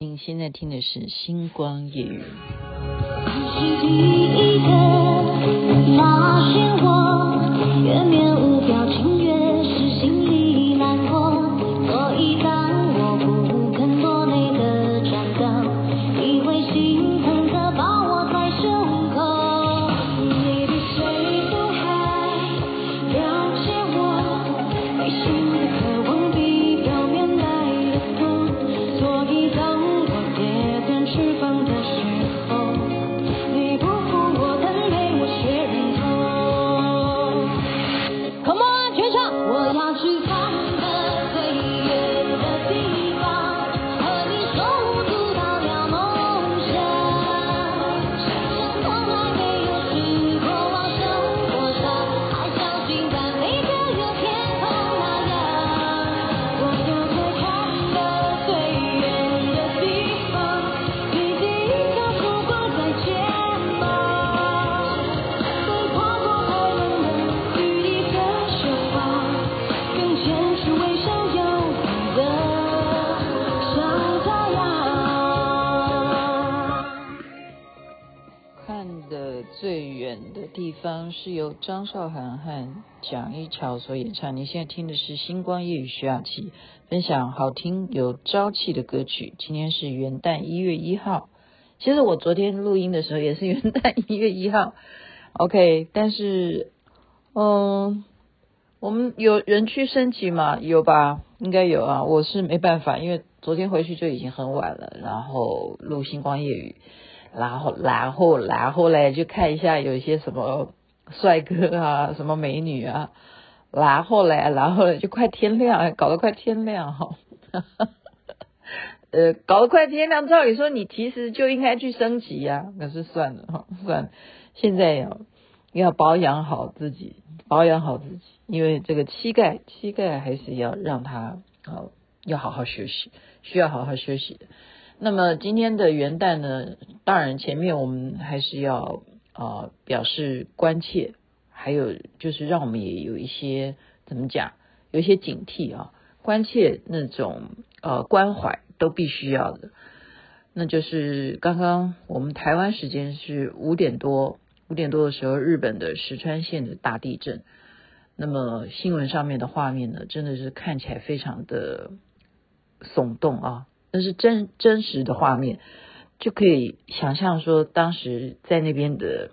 你现在听的是《星光夜雨。看的最远的》。地方是由张韶涵和蒋一乔所演唱。你现在听的是《星光夜雨》，徐雅琪分享好听有朝气的歌曲。今天是元旦一月一号，其实我昨天录音的时候也是元旦一月一号。OK，但是，嗯，我们有人去升旗吗？有吧？应该有啊。我是没办法，因为昨天回去就已经很晚了，然后录《星光夜雨》。然后，然后，然后嘞，就看一下有一些什么帅哥啊，什么美女啊。然后嘞，然后嘞，就快天亮，搞得快天亮哈。呃，搞得快天亮，照理说你其实就应该去升级呀，可是算了哈，算了。现在要要保养好自己，保养好自己，因为这个膝盖，膝盖还是要让它好，要好好休息，需要好好休息的。那么今天的元旦呢，当然前面我们还是要啊、表示关切，还有就是让我们也有一些怎么讲，有一些警惕啊，关切那种呃关怀都必须要的。那就是刚刚我们台湾时间是五点多，五点多的时候，日本的石川县的大地震。那么新闻上面的画面呢，真的是看起来非常的耸动啊。那是真真实的画面，就可以想象说，当时在那边的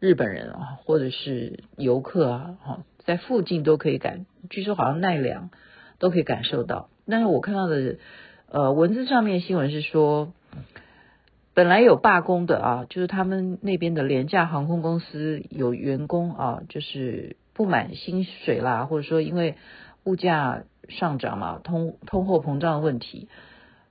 日本人啊，或者是游客啊，哈，在附近都可以感，据说好像奈良都可以感受到。但是我看到的呃文字上面新闻是说，本来有罢工的啊，就是他们那边的廉价航空公司有员工啊，就是不满薪水啦，或者说因为物价上涨嘛，通通货膨胀的问题。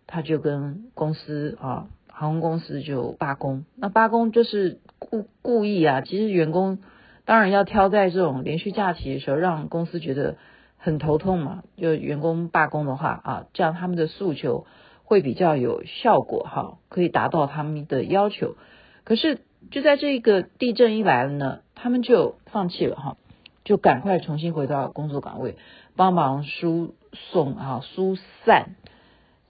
他就跟公司啊，航空公司就罢工。那罢工就是故故意啊，其实员工当然要挑在这种连续假期的时候，让公司觉得很头痛嘛。就员工罢工的话啊，这样他们的诉求会比较有效果哈，可以达到他们的要求。可是就在这个地震一来了呢，他们就放弃了哈，就赶快重新回到工作岗位，帮忙输送啊，疏散。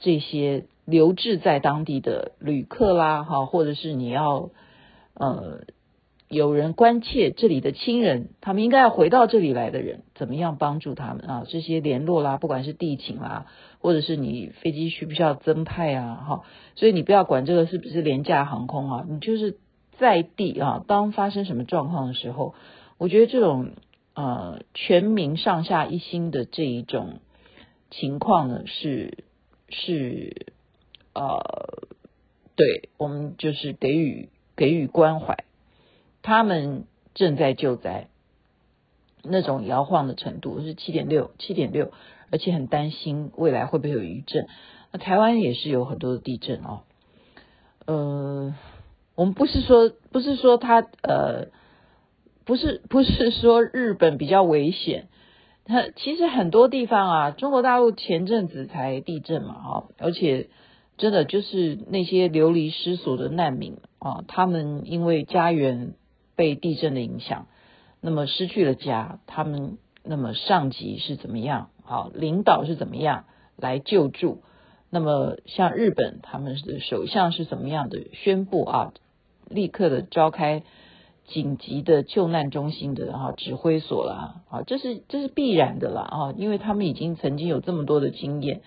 这些留置在当地的旅客啦，哈，或者是你要呃有人关切这里的亲人，他们应该要回到这里来的人，怎么样帮助他们啊？这些联络啦，不管是地勤啦，或者是你飞机需不需要增派啊，哈，所以你不要管这个是不是廉价航空啊，你就是在地啊，当发生什么状况的时候，我觉得这种呃全民上下一心的这一种情况呢是。是，呃，对，我们就是给予给予关怀，他们正在救灾，那种摇晃的程度是七点六，七点六，而且很担心未来会不会有余震。那台湾也是有很多的地震哦，呃，我们不是说不是说他呃，不是不是说日本比较危险。它其实很多地方啊，中国大陆前阵子才地震嘛，哈，而且真的就是那些流离失所的难民啊，他们因为家园被地震的影响，那么失去了家，他们那么上级是怎么样啊，领导是怎么样来救助？那么像日本，他们的首相是怎么样的宣布啊？立刻的召开紧急的救难中心的哈指挥所啦啊，这是这是必然的啦啊，因为他们已经曾经有这么多的经验，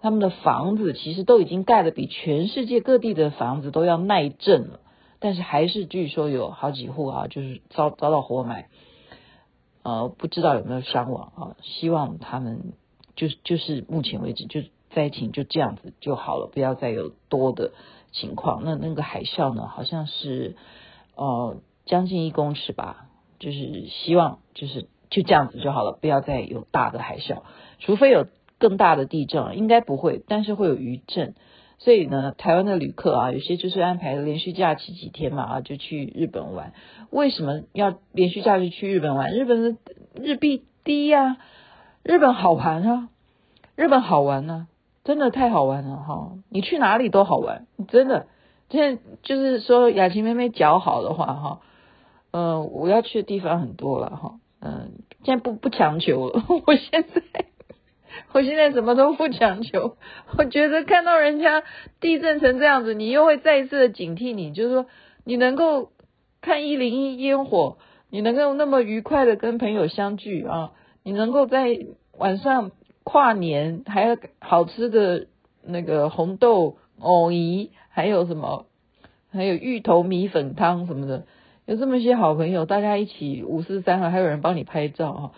他们的房子其实都已经盖得比全世界各地的房子都要耐震了，但是还是据说有好几户啊，就是遭遭到活埋，呃，不知道有没有伤亡啊，希望他们就就是目前为止就灾情就这样子就好了，不要再有多的。情况，那那个海啸呢？好像是呃将近一公尺吧，就是希望就是就这样子就好了，不要再有大的海啸，除非有更大的地震，应该不会，但是会有余震。所以呢，台湾的旅客啊，有些就是安排连续假期几天嘛啊，就去日本玩。为什么要连续假期去日本玩？日本的日币低呀，日本好玩啊，日本好玩啊。真的太好玩了哈！你去哪里都好玩，真的。现在就是说，雅琪妹妹脚好的话哈，呃，我要去的地方很多了哈。嗯、现在不不强求了。我现在，我现在什么都不强求。我觉得看到人家地震成这样子，你又会再一次的警惕你，就是说，你能够看一零一烟火，你能够那么愉快的跟朋友相聚啊，你能够在晚上。跨年还有好吃的那个红豆藕泥，还有什么？还有芋头米粉汤什么的，有这么些好朋友，大家一起五四三啊，还有人帮你拍照哈。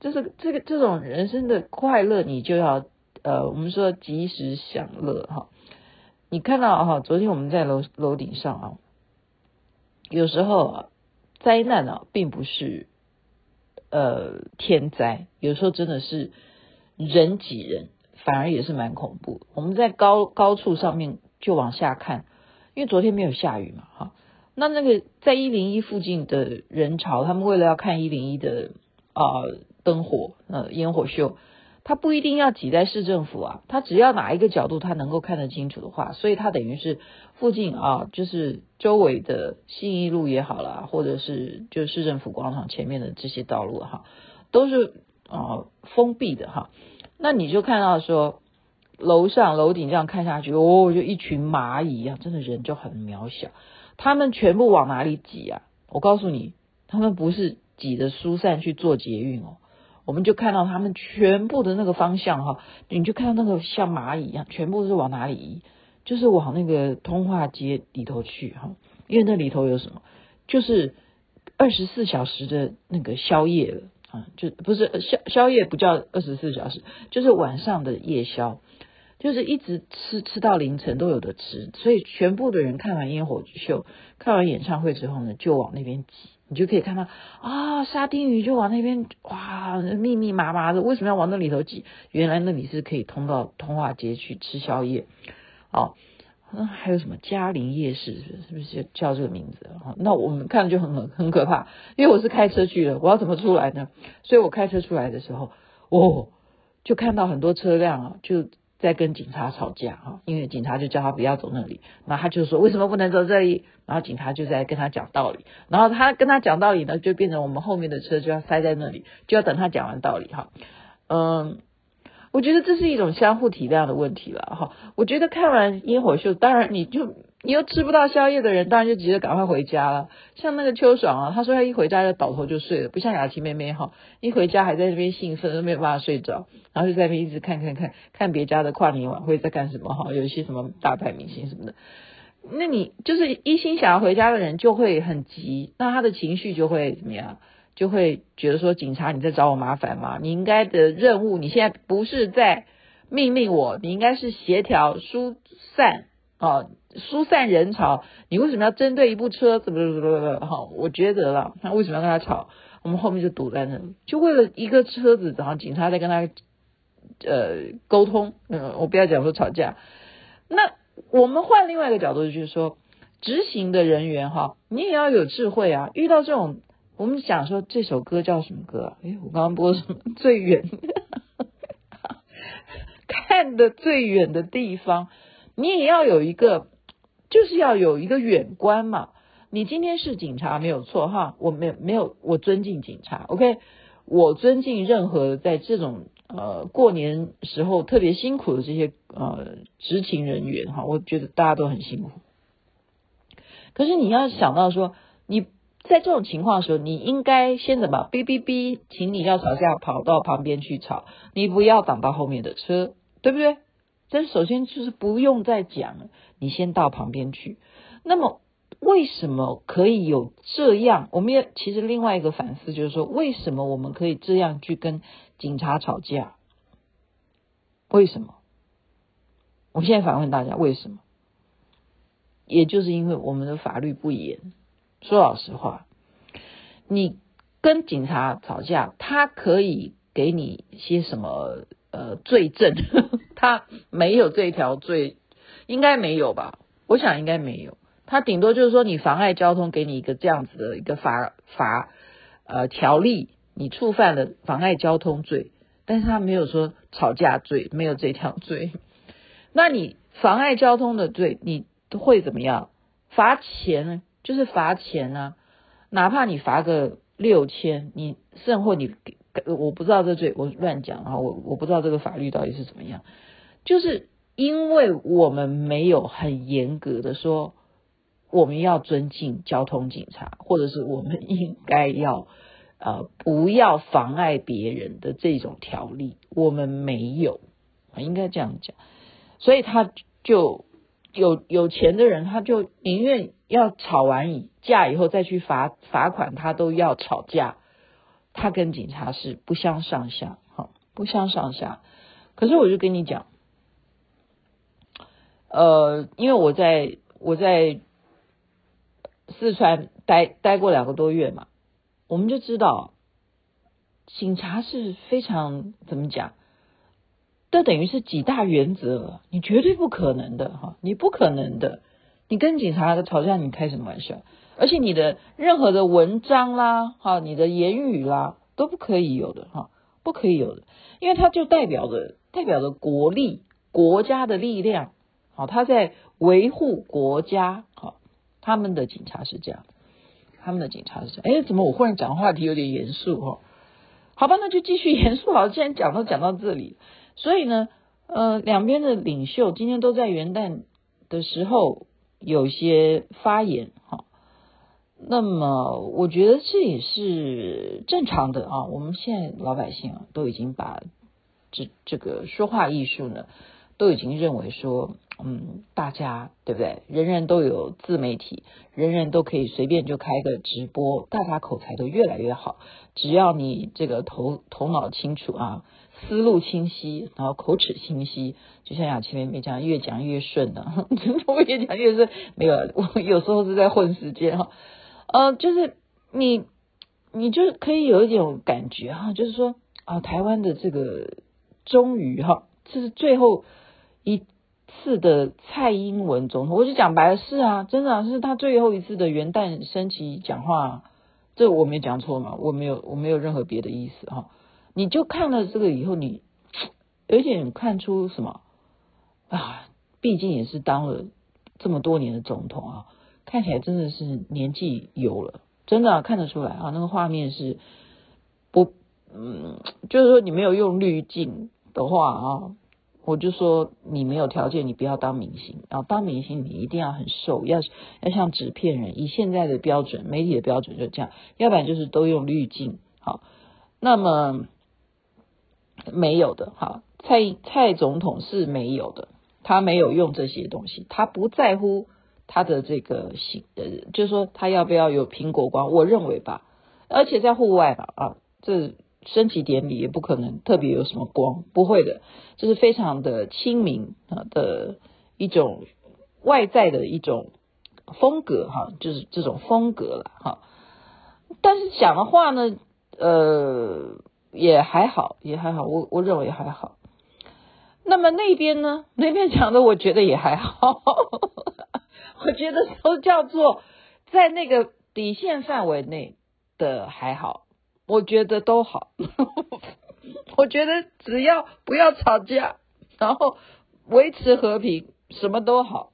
就是这个这种人生的快乐，你就要呃，我们说及时享乐哈。你看到哈，昨天我们在楼楼顶上啊，有时候啊，灾难啊，并不是呃天灾，有时候真的是。人挤人，反而也是蛮恐怖。我们在高高处上面就往下看，因为昨天没有下雨嘛，哈。那那个在一零一附近的人潮，他们为了要看一零一的啊灯火呃烟火秀，他不一定要挤在市政府啊，他只要哪一个角度他能够看得清楚的话，所以他等于是附近啊，就是周围的信义路也好啦，或者是就市政府广场前面的这些道路哈，都是。啊，封闭的哈，那你就看到说，楼上楼顶这样看下去，哦，就一群蚂蚁一样，真的人就很渺小。他们全部往哪里挤啊？我告诉你，他们不是挤着疏散去做捷运哦，我们就看到他们全部的那个方向哈，你就看到那个像蚂蚁一样，全部是往哪里移？就是往那个通化街里头去哈，因为那里头有什么？就是二十四小时的那个宵夜了。啊，就不是宵宵夜，不叫二十四小时，就是晚上的夜宵，就是一直吃吃到凌晨都有的吃，所以全部的人看完烟火秀、看完演唱会之后呢，就往那边挤，你就可以看到啊，沙丁鱼就往那边哇，密密麻麻的，为什么要往那里头挤？原来那里是可以通到通化街去吃宵夜，哦。那还有什么嘉陵夜市是不是？叫这个名字？那我们看就很很可怕，因为我是开车去的，我要怎么出来呢？所以我开车出来的时候，哦，就看到很多车辆啊，就在跟警察吵架哈，因为警察就叫他不要走那里，那他就说为什么不能走这里？然后警察就在跟他讲道理，然后他跟他讲道理呢，就变成我们后面的车就要塞在那里，就要等他讲完道理哈，嗯。我觉得这是一种相互体谅的问题了哈。我觉得看完烟火秀，当然你就你又吃不到宵夜的人，当然就急着赶快回家了。像那个秋爽啊，他说他一回家就倒头就睡了，不像雅琪妹妹哈，一回家还在那边兴奋，都没有办法睡着，然后就在那边一直看看看看别家的跨年晚会在干什么哈，有一些什么大牌明星什么的。那你就是一心想要回家的人就会很急，那他的情绪就会怎么样？就会觉得说，警察你在找我麻烦吗？你应该的任务，你现在不是在命令我，你应该是协调疏散啊，疏散人潮。你为什么要针对一部车？怎么怎么怎么哈？我觉得了，那为什么要跟他吵？我们后面就堵在那里，就为了一个车子，然后警察在跟他呃沟通。嗯，我不要讲说吵架。那我们换另外一个角度，就是说，执行的人员哈，你也要有智慧啊，遇到这种。我们讲说这首歌叫什么歌啊？诶，我刚刚播什么？最远 看得最远的地方，你也要有一个，就是要有一个远观嘛。你今天是警察没有错哈，我没有没有，我尊敬警察，OK，我尊敬任何在这种呃过年时候特别辛苦的这些呃执勤人员哈，我觉得大家都很辛苦。可是你要想到说，你在这种情况的时候，你应该先怎么？哔哔哔，请你要吵架跑到旁边去吵，你不要挡到后面的车，对不对？但首先就是不用再讲了，你先到旁边去。那么为什么可以有这样？我们也其实另外一个反思就是说，为什么我们可以这样去跟警察吵架？为什么？我现在反问大家，为什么？也就是因为我们的法律不严。说老实话，你跟警察吵架，他可以给你些什么呃罪证？他没有这条罪，应该没有吧？我想应该没有。他顶多就是说你妨碍交通，给你一个这样子的一个罚罚呃条例，你触犯了妨碍交通罪，但是他没有说吵架罪，没有这条罪。那你妨碍交通的罪，你会怎么样？罚钱呢？就是罚钱啊！哪怕你罚个六千，你甚或你我不知道这罪，我乱讲啊！我我不知道这个法律到底是怎么样。就是因为我们没有很严格的说，我们要尊敬交通警察，或者是我们应该要呃不要妨碍别人的这种条例，我们没有，应该这样讲。所以他就。有有钱的人，他就宁愿要吵完架以后再去罚罚款，他都要吵架。他跟警察是不相上下，哈，不相上下。可是我就跟你讲，呃，因为我在我在四川待待过两个多月嘛，我们就知道警察是非常怎么讲。这等于是几大原则，你绝对不可能的哈，你不可能的，你跟警察吵架，你开什么玩笑？而且你的任何的文章啦，哈，你的言语啦，都不可以有的哈，不可以有的，因为它就代表着代表着国力、国家的力量，好，他在维护国家，好，他们的警察是这样，他们的警察是这样，哎，怎么我忽然讲话题有点严肃哈？好吧，那就继续 严肃好，既然讲都讲到这里。所以呢，呃，两边的领袖今天都在元旦的时候有些发言，哈。那么我觉得这也是正常的啊。我们现在老百姓啊，都已经把这这个说话艺术呢，都已经认为说，嗯，大家对不对？人人都有自媒体，人人都可以随便就开个直播，大家口才都越来越好，只要你这个头头脑清楚啊。思路清晰，然后口齿清晰，就像雅琪妹妹讲，越讲越顺的，我越讲越顺。没有，我有时候是在混时间哈。呃，就是你，你就可以有一种感觉哈，就是说啊，台湾的这个终于哈，这是最后一次的蔡英文总统，我就讲白了是啊，真的是他最后一次的元旦升旗讲话，这我没讲错嘛，我没有，我没有任何别的意思哈。你就看了这个以后，你有点看出什么啊？毕竟也是当了这么多年的总统啊，看起来真的是年纪有了，真的，看得出来啊。那个画面是不，嗯，就是说你没有用滤镜的话啊，我就说你没有条件，你不要当明星啊。当明星你一定要很瘦，要要像纸片人，以现在的标准，媒体的标准就这样，要不然就是都用滤镜。好，那么。没有的，哈，蔡蔡总统是没有的，他没有用这些东西，他不在乎他的这个形，呃，就是说他要不要有苹果光，我认为吧，而且在户外吧，啊，这升旗典礼也不可能特别有什么光，不会的，就是非常的亲民啊的一种外在的一种风格，哈，就是这种风格了，哈，但是讲的话呢，呃。也还好，也还好，我我认为也还好。那么那边呢？那边讲的，我觉得也还好。我觉得都叫做在那个底线范围内的还好，我觉得都好。我觉得只要不要吵架，然后维持和平，什么都好。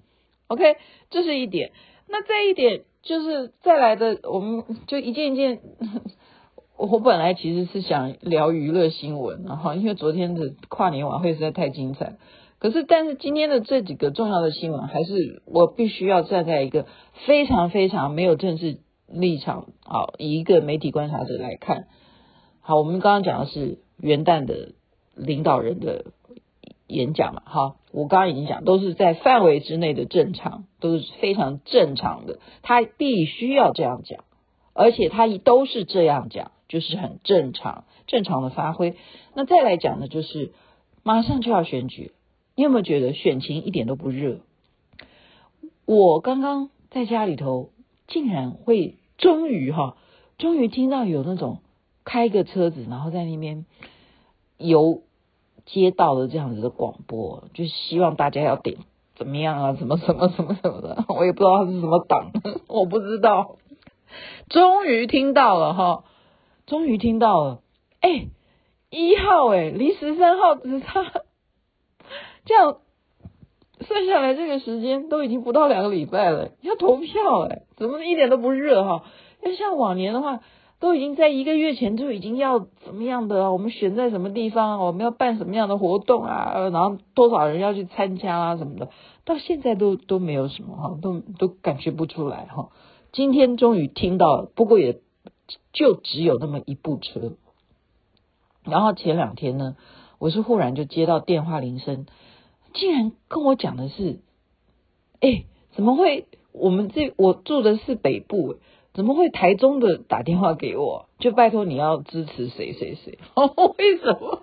OK，这是一点。那再一点就是再来的，我们就一件一件。我本来其实是想聊娱乐新闻，然后因为昨天的跨年晚会实在太精彩。可是，但是今天的这几个重要的新闻，还是我必须要站在一个非常非常没有政治立场，好，以一个媒体观察者来看。好，我们刚刚讲的是元旦的领导人的演讲嘛，好，我刚刚已经讲，都是在范围之内的正常，都是非常正常的，他必须要这样讲，而且他都是这样讲。就是很正常，正常的发挥。那再来讲呢，就是马上就要选举，你有没有觉得选情一点都不热？我刚刚在家里头，竟然会终于哈，终于听到有那种开个车子，然后在那边游街道的这样子的广播，就希望大家要点怎么样啊，什么什么什么什么的，我也不知道他是什么党，我不知道。终于听到了哈。终于听到了，哎，一号哎，离十三号只差这样算下来，这个时间都已经不到两个礼拜了，要投票哎，怎么一点都不热哈？要像往年的话，都已经在一个月前就已经要怎么样的，我们选在什么地方，我们要办什么样的活动啊，然后多少人要去参加啊什么的，到现在都都没有什么哈，都都感觉不出来哈。今天终于听到了，不过也。就只有那么一部车，然后前两天呢，我是忽然就接到电话铃声，竟然跟我讲的是，哎，怎么会？我们这我住的是北部，怎么会台中的打电话给我？就拜托你要支持谁谁谁？为什么？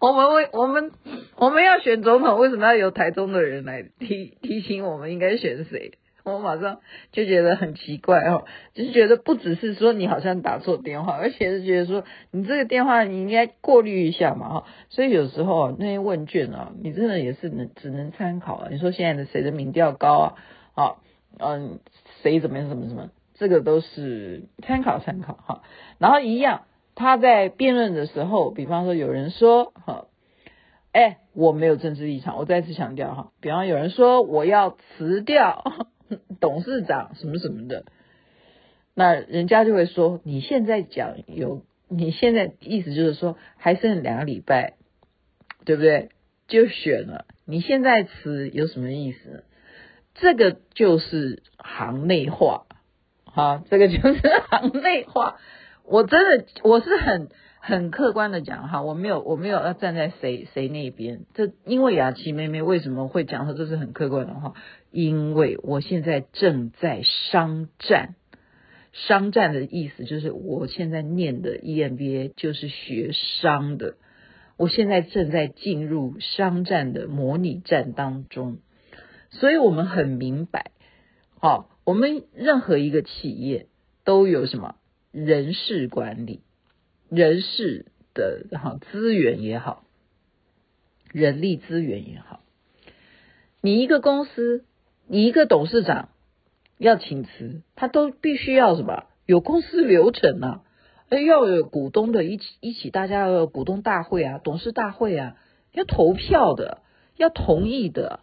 我们为我们我们要选总统，为什么要由台中的人来提提醒我们应该选谁？我马上就觉得很奇怪哦，就是觉得不只是说你好像打错电话，而且是觉得说你这个电话你应该过滤一下嘛哈。所以有时候那些问卷啊，你真的也是能只能参考啊。你说现在的谁的民调高啊？啊嗯，谁怎么样怎么怎么，这个都是参考参考哈。然后一样，他在辩论的时候，比方说有人说哈，哎，我没有政治立场，我再次强调哈。比方有人说我要辞掉。董事长什么什么的，那人家就会说，你现在讲有，你现在意思就是说还剩两个礼拜，对不对？就选了，你现在辞有什么意思？这个就是行内话，哈，这个就是行内话。我真的我是很很客观的讲哈，我没有我没有要站在谁谁那边。这因为雅琪妹妹为什么会讲说这是很客观的话？因为我现在正在商战，商战的意思就是我现在念的 EMBA 就是学商的，我现在正在进入商战的模拟战当中，所以我们很明白，好，我们任何一个企业都有什么人事管理，人事的哈资源也好，人力资源也好，你一个公司。你一个董事长要请辞，他都必须要什么？有公司流程啊，要有股东的一起一起，大家要股东大会啊，董事大会啊，要投票的，要同意的。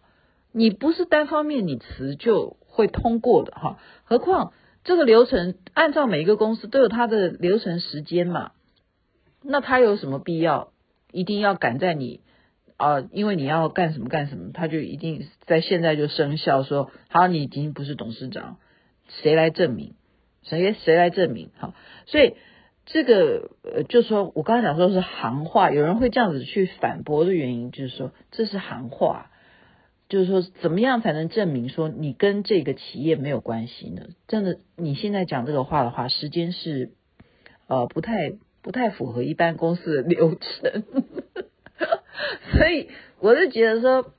你不是单方面你辞就会通过的哈。何况这个流程按照每一个公司都有它的流程时间嘛，那他有什么必要一定要赶在你？啊，因为你要干什么干什么，他就一定在现在就生效说，好，你已经不是董事长，谁来证明？谁谁来证明？好，所以这个呃，就说我刚才讲说是行话，有人会这样子去反驳的原因，就是说这是行话，就是说怎么样才能证明说你跟这个企业没有关系呢？真的，你现在讲这个话的话，时间是呃不太不太符合一般公司的流程。所以我是觉得说，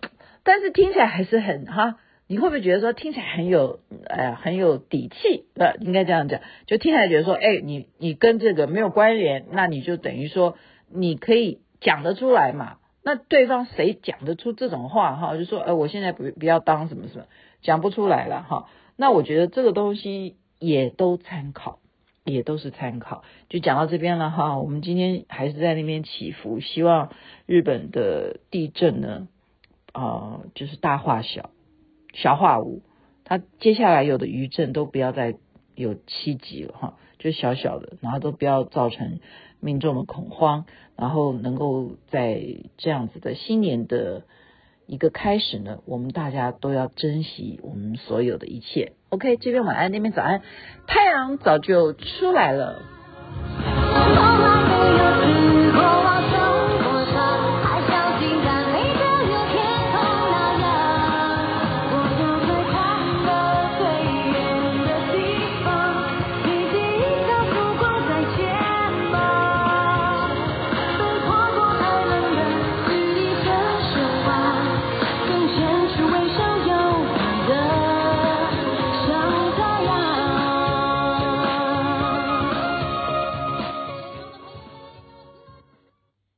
但是听起来还是很哈，你会不会觉得说听起来很有哎呀很有底气？呃，应该这样讲，就听起来觉得说，哎，你你跟这个没有关联，那你就等于说你可以讲得出来嘛？那对方谁讲得出这种话哈？就说，哎，我现在不不要当什么什么，讲不出来了哈。那我觉得这个东西也都参考。也都是参考，就讲到这边了哈。我们今天还是在那边祈福，希望日本的地震呢，啊、就是大化小，小化无。它接下来有的余震都不要再有七级了哈，就小小的，然后都不要造成民众的恐慌，然后能够在这样子的新年的一个开始呢，我们大家都要珍惜我们所有的一切。OK，这边晚安，那边早安，太阳早就出来了。